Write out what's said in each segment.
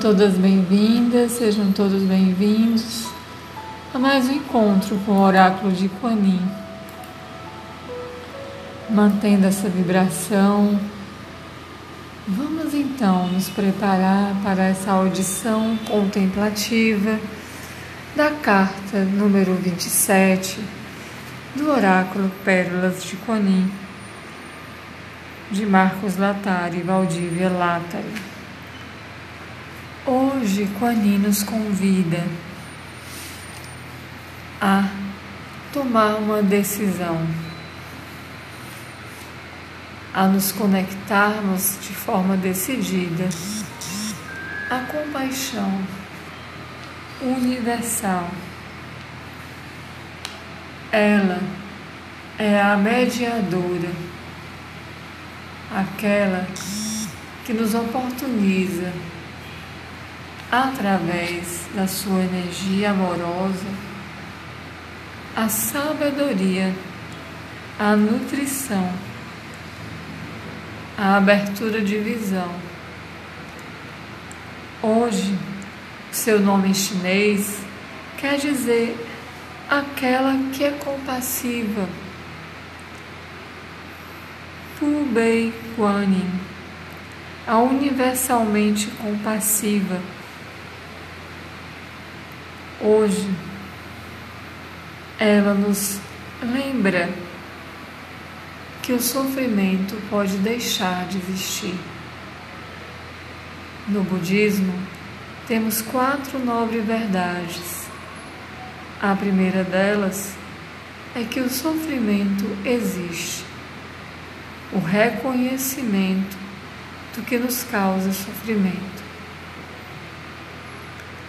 todas bem-vindas, sejam todos bem-vindos a mais um encontro com o Oráculo de Quanin. Mantendo essa vibração, vamos então nos preparar para essa audição contemplativa da carta número 27 do Oráculo Pérolas de Quanin, de Marcos Latari e Valdívia Latari. Hoje, Quani nos convida a tomar uma decisão, a nos conectarmos de forma decidida à compaixão universal. Ela é a mediadora, aquela que nos oportuniza através da sua energia amorosa, a sabedoria, a nutrição, a abertura de visão. Hoje, seu nome chinês quer dizer aquela que é compassiva. Pu Bei Guanin, a universalmente compassiva Hoje, ela nos lembra que o sofrimento pode deixar de existir. No budismo, temos quatro nobres verdades. A primeira delas é que o sofrimento existe. O reconhecimento do que nos causa sofrimento.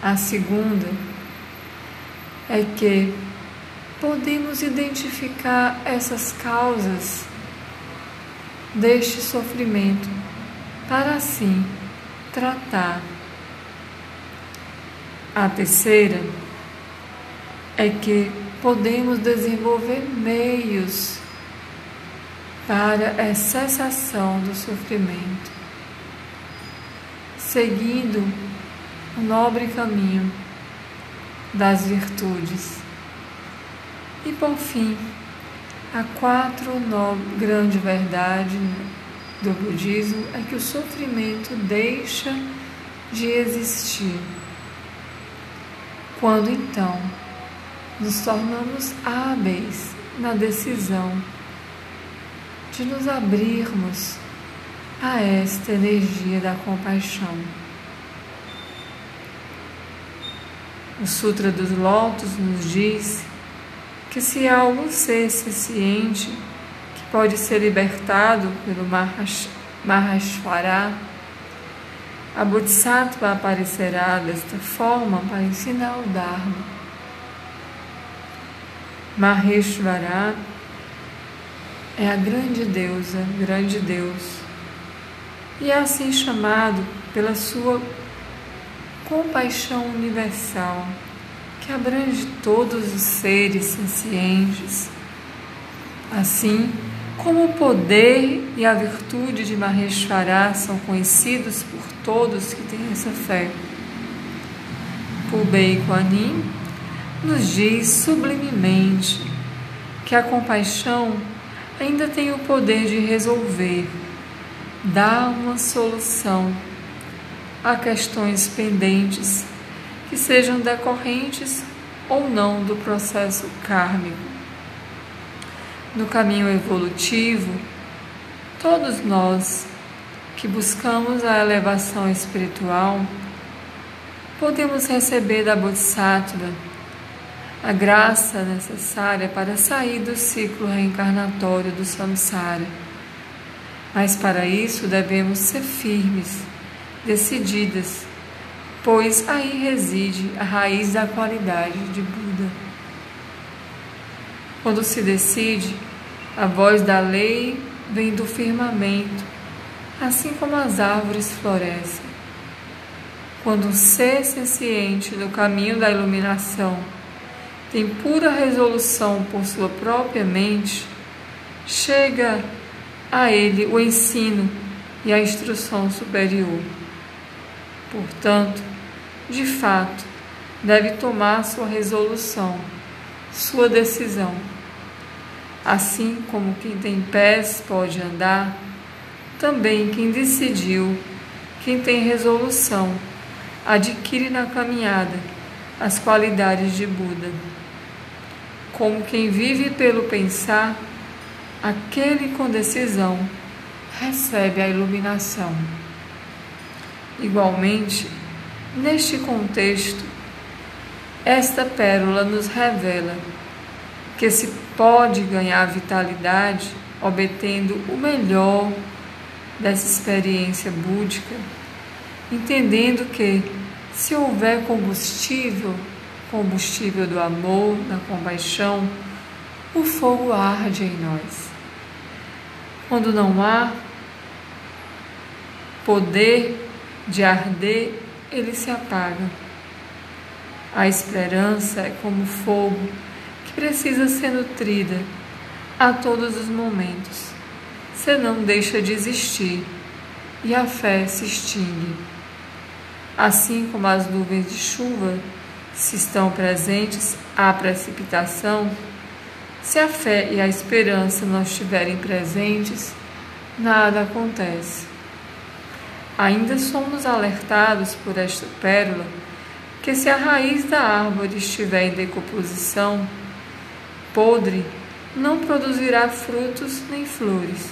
A segunda é que podemos identificar essas causas deste sofrimento para assim tratar. A terceira é que podemos desenvolver meios para a cessação do sofrimento, seguindo o nobre caminho das virtudes. E por fim, a quatro grande verdade do budismo é que o sofrimento deixa de existir. Quando então nos tornamos hábeis na decisão de nos abrirmos a esta energia da compaixão. O Sutra dos Lótus nos diz que se há algum ser ciente que pode ser libertado pelo Mahashvara, a Bodhisattva aparecerá desta forma para ensinar o Dharma. Maheshvara é a grande deusa, grande Deus, e é assim chamado pela sua compaixão universal que abrange todos os seres sencientes. Assim como o poder e a virtude de Maheshwara são conhecidos por todos que têm essa fé. Pubei Kuanin nos diz sublimemente que a compaixão ainda tem o poder de resolver, dar uma solução a questões pendentes que sejam decorrentes ou não do processo kármico. No caminho evolutivo, todos nós que buscamos a elevação espiritual podemos receber da Bodhisattva a graça necessária para sair do ciclo reencarnatório do samsara. Mas para isso devemos ser firmes decididas, pois aí reside a raiz da qualidade de Buda. Quando se decide, a voz da lei vem do firmamento, assim como as árvores florescem. Quando um ser senciente no caminho da iluminação tem pura resolução por sua própria mente, chega a ele o ensino e a instrução superior. Portanto, de fato, deve tomar sua resolução, sua decisão. Assim como quem tem pés pode andar, também quem decidiu, quem tem resolução, adquire na caminhada as qualidades de Buda. Como quem vive pelo pensar, aquele com decisão recebe a iluminação. Igualmente, neste contexto, esta pérola nos revela que se pode ganhar vitalidade obtendo o melhor dessa experiência búdica, entendendo que se houver combustível, combustível do amor, da compaixão, o fogo arde em nós. Quando não há poder de arder, ele se apaga. A esperança é como fogo que precisa ser nutrida a todos os momentos, senão deixa de existir e a fé se extingue. Assim como as nuvens de chuva, se estão presentes, há precipitação, se a fé e a esperança não estiverem presentes, nada acontece. Ainda somos alertados por esta pérola que se a raiz da árvore estiver em decomposição, podre, não produzirá frutos nem flores.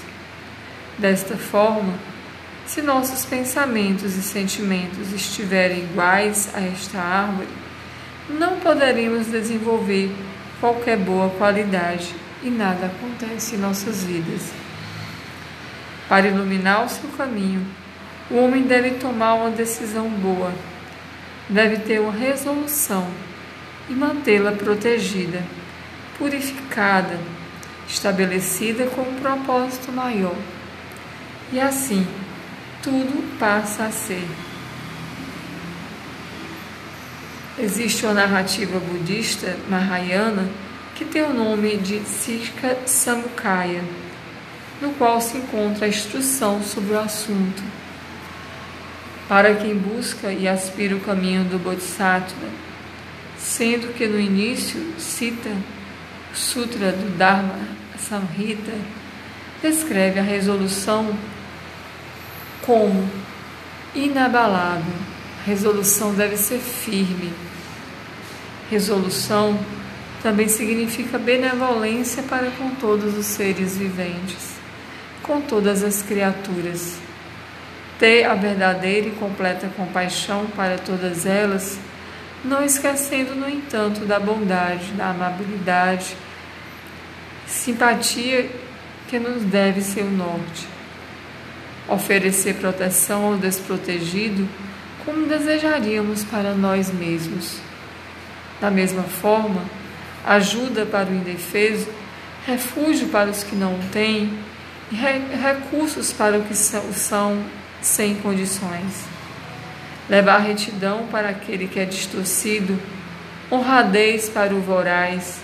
Desta forma, se nossos pensamentos e sentimentos estiverem iguais a esta árvore, não poderemos desenvolver qualquer boa qualidade e nada acontece em nossas vidas. Para iluminar o seu caminho, o homem deve tomar uma decisão boa deve ter uma resolução e mantê-la protegida, purificada, estabelecida com um propósito maior. E assim, tudo passa a ser. Existe uma narrativa budista mahayana que tem o nome de Siddha Samukaya, no qual se encontra a instrução sobre o assunto para quem busca e aspira o caminho do Bodhisattva, sendo que no início cita o Sutra do Dharma Samhita, descreve a resolução como inabalável. A resolução deve ser firme. Resolução também significa benevolência para com todos os seres viventes, com todas as criaturas ter a verdadeira e completa compaixão para todas elas, não esquecendo, no entanto, da bondade, da amabilidade, simpatia que nos deve ser o norte. Oferecer proteção ao desprotegido como desejaríamos para nós mesmos. Da mesma forma, ajuda para o indefeso, refúgio para os que não têm recursos para os que são sem condições. Levar retidão para aquele que é distorcido, honradez para o voraz,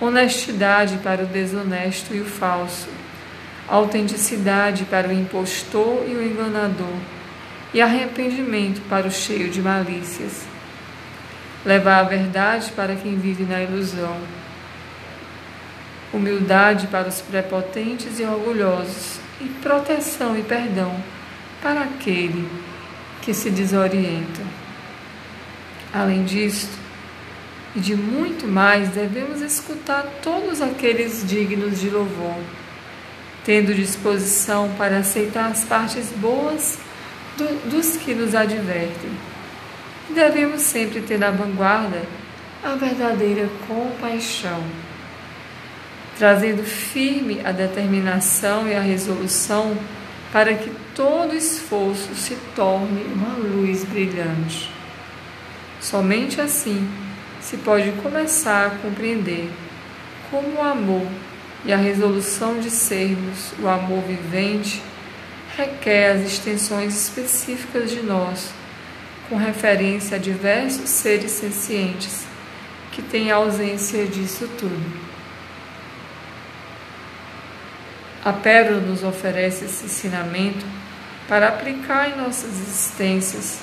honestidade para o desonesto e o falso, autenticidade para o impostor e o enganador, e arrependimento para o cheio de malícias. Levar a verdade para quem vive na ilusão, humildade para os prepotentes e orgulhosos, e proteção e perdão para aquele que se desorienta. Além disto, e de muito mais, devemos escutar todos aqueles dignos de louvor, tendo disposição para aceitar as partes boas do, dos que nos advertem. E devemos sempre ter na vanguarda a verdadeira compaixão, trazendo firme a determinação e a resolução para que todo esforço se torne uma luz brilhante. Somente assim se pode começar a compreender como o amor e a resolução de sermos o amor vivente requer as extensões específicas de nós, com referência a diversos seres sencientes que têm ausência disso tudo. A pérola nos oferece esse ensinamento para aplicar em nossas existências,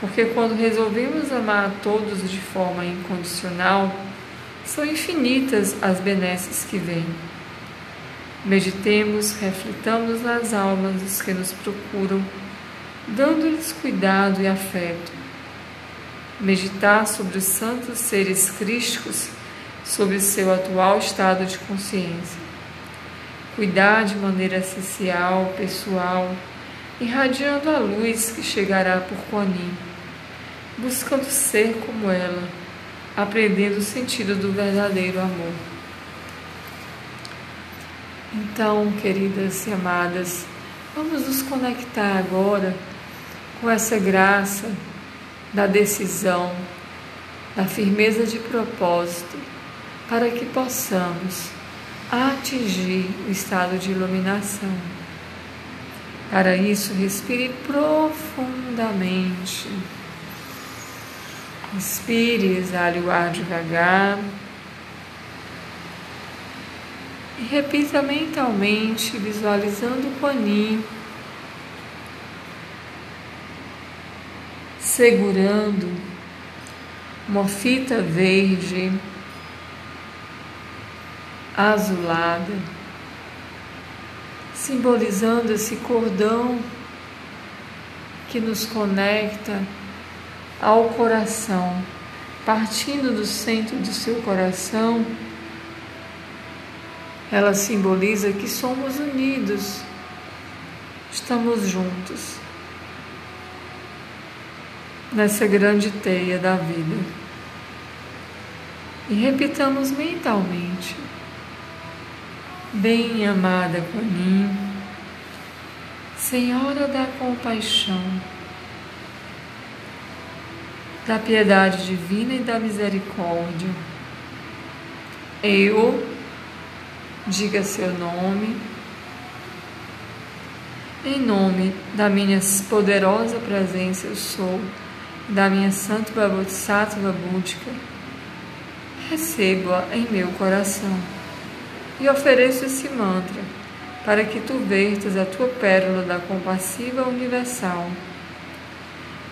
porque quando resolvemos amar a todos de forma incondicional, são infinitas as benesses que vêm. Meditemos, reflitamos nas almas dos que nos procuram, dando-lhes cuidado e afeto. Meditar sobre os santos seres crísticos, sobre seu atual estado de consciência. Cuidar de maneira essencial, pessoal, irradiando a luz que chegará por Kuan buscando ser como ela, aprendendo o sentido do verdadeiro amor. Então, queridas e amadas, vamos nos conectar agora com essa graça da decisão, da firmeza de propósito, para que possamos atingir o estado de iluminação. Para isso, respire profundamente. Inspire, exale o ar devagar. E repita mentalmente, visualizando o paninho, segurando uma fita verde azulada, simbolizando esse cordão que nos conecta ao coração, partindo do centro do seu coração, ela simboliza que somos unidos, estamos juntos nessa grande teia da vida. E repitamos mentalmente: Bem amada Conin, Senhora da compaixão, da piedade divina e da misericórdia. Eu, diga seu nome, em nome da minha poderosa presença eu sou, da minha Santa Bodhisattva Búdica, recebo-a em meu coração e ofereço esse mantra para que tu vertas a tua pérola da compassiva universal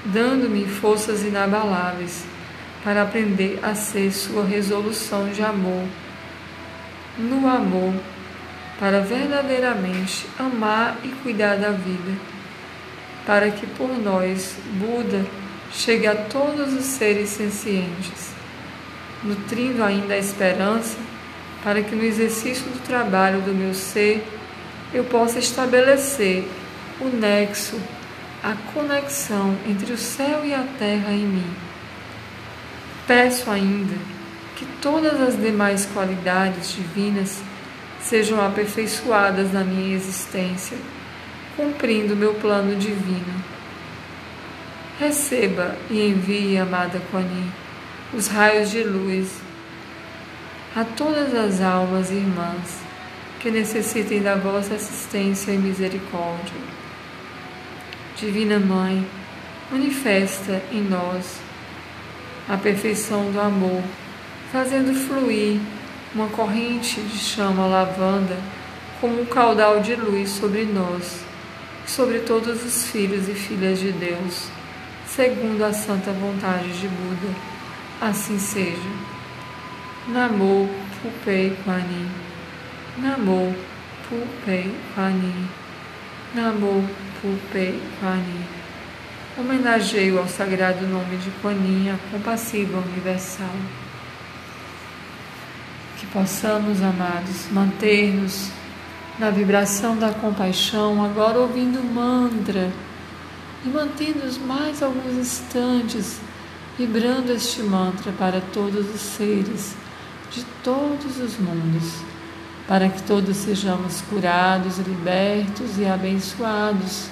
dando-me forças inabaláveis para aprender a ser sua resolução de amor, no amor, para verdadeiramente amar e cuidar da vida, para que por nós, Buda, chegue a todos os seres sencientes, nutrindo ainda a esperança para que no exercício do trabalho do meu ser eu possa estabelecer o nexo a conexão entre o céu e a terra em mim. Peço ainda que todas as demais qualidades divinas sejam aperfeiçoadas na minha existência, cumprindo meu plano divino. Receba e envie, amada Quani, os raios de luz a todas as almas irmãs que necessitem da vossa assistência e misericórdia Divina Mãe, manifesta em nós a perfeição do amor, fazendo fluir uma corrente de chama lavanda como um caudal de luz sobre nós, sobre todos os filhos e filhas de Deus, segundo a santa vontade de Buda. Assim seja. Namo Pupei Pani. Namo Pupei Pani. Namo Pupei Pani. Homenageio ao sagrado nome de Quaninha, compassiva universal. Que possamos, amados, manter-nos na vibração da compaixão, agora ouvindo mantra e mantendo-nos mais alguns instantes vibrando este mantra para todos os seres de todos os mundos para que todos sejamos curados, libertos e abençoados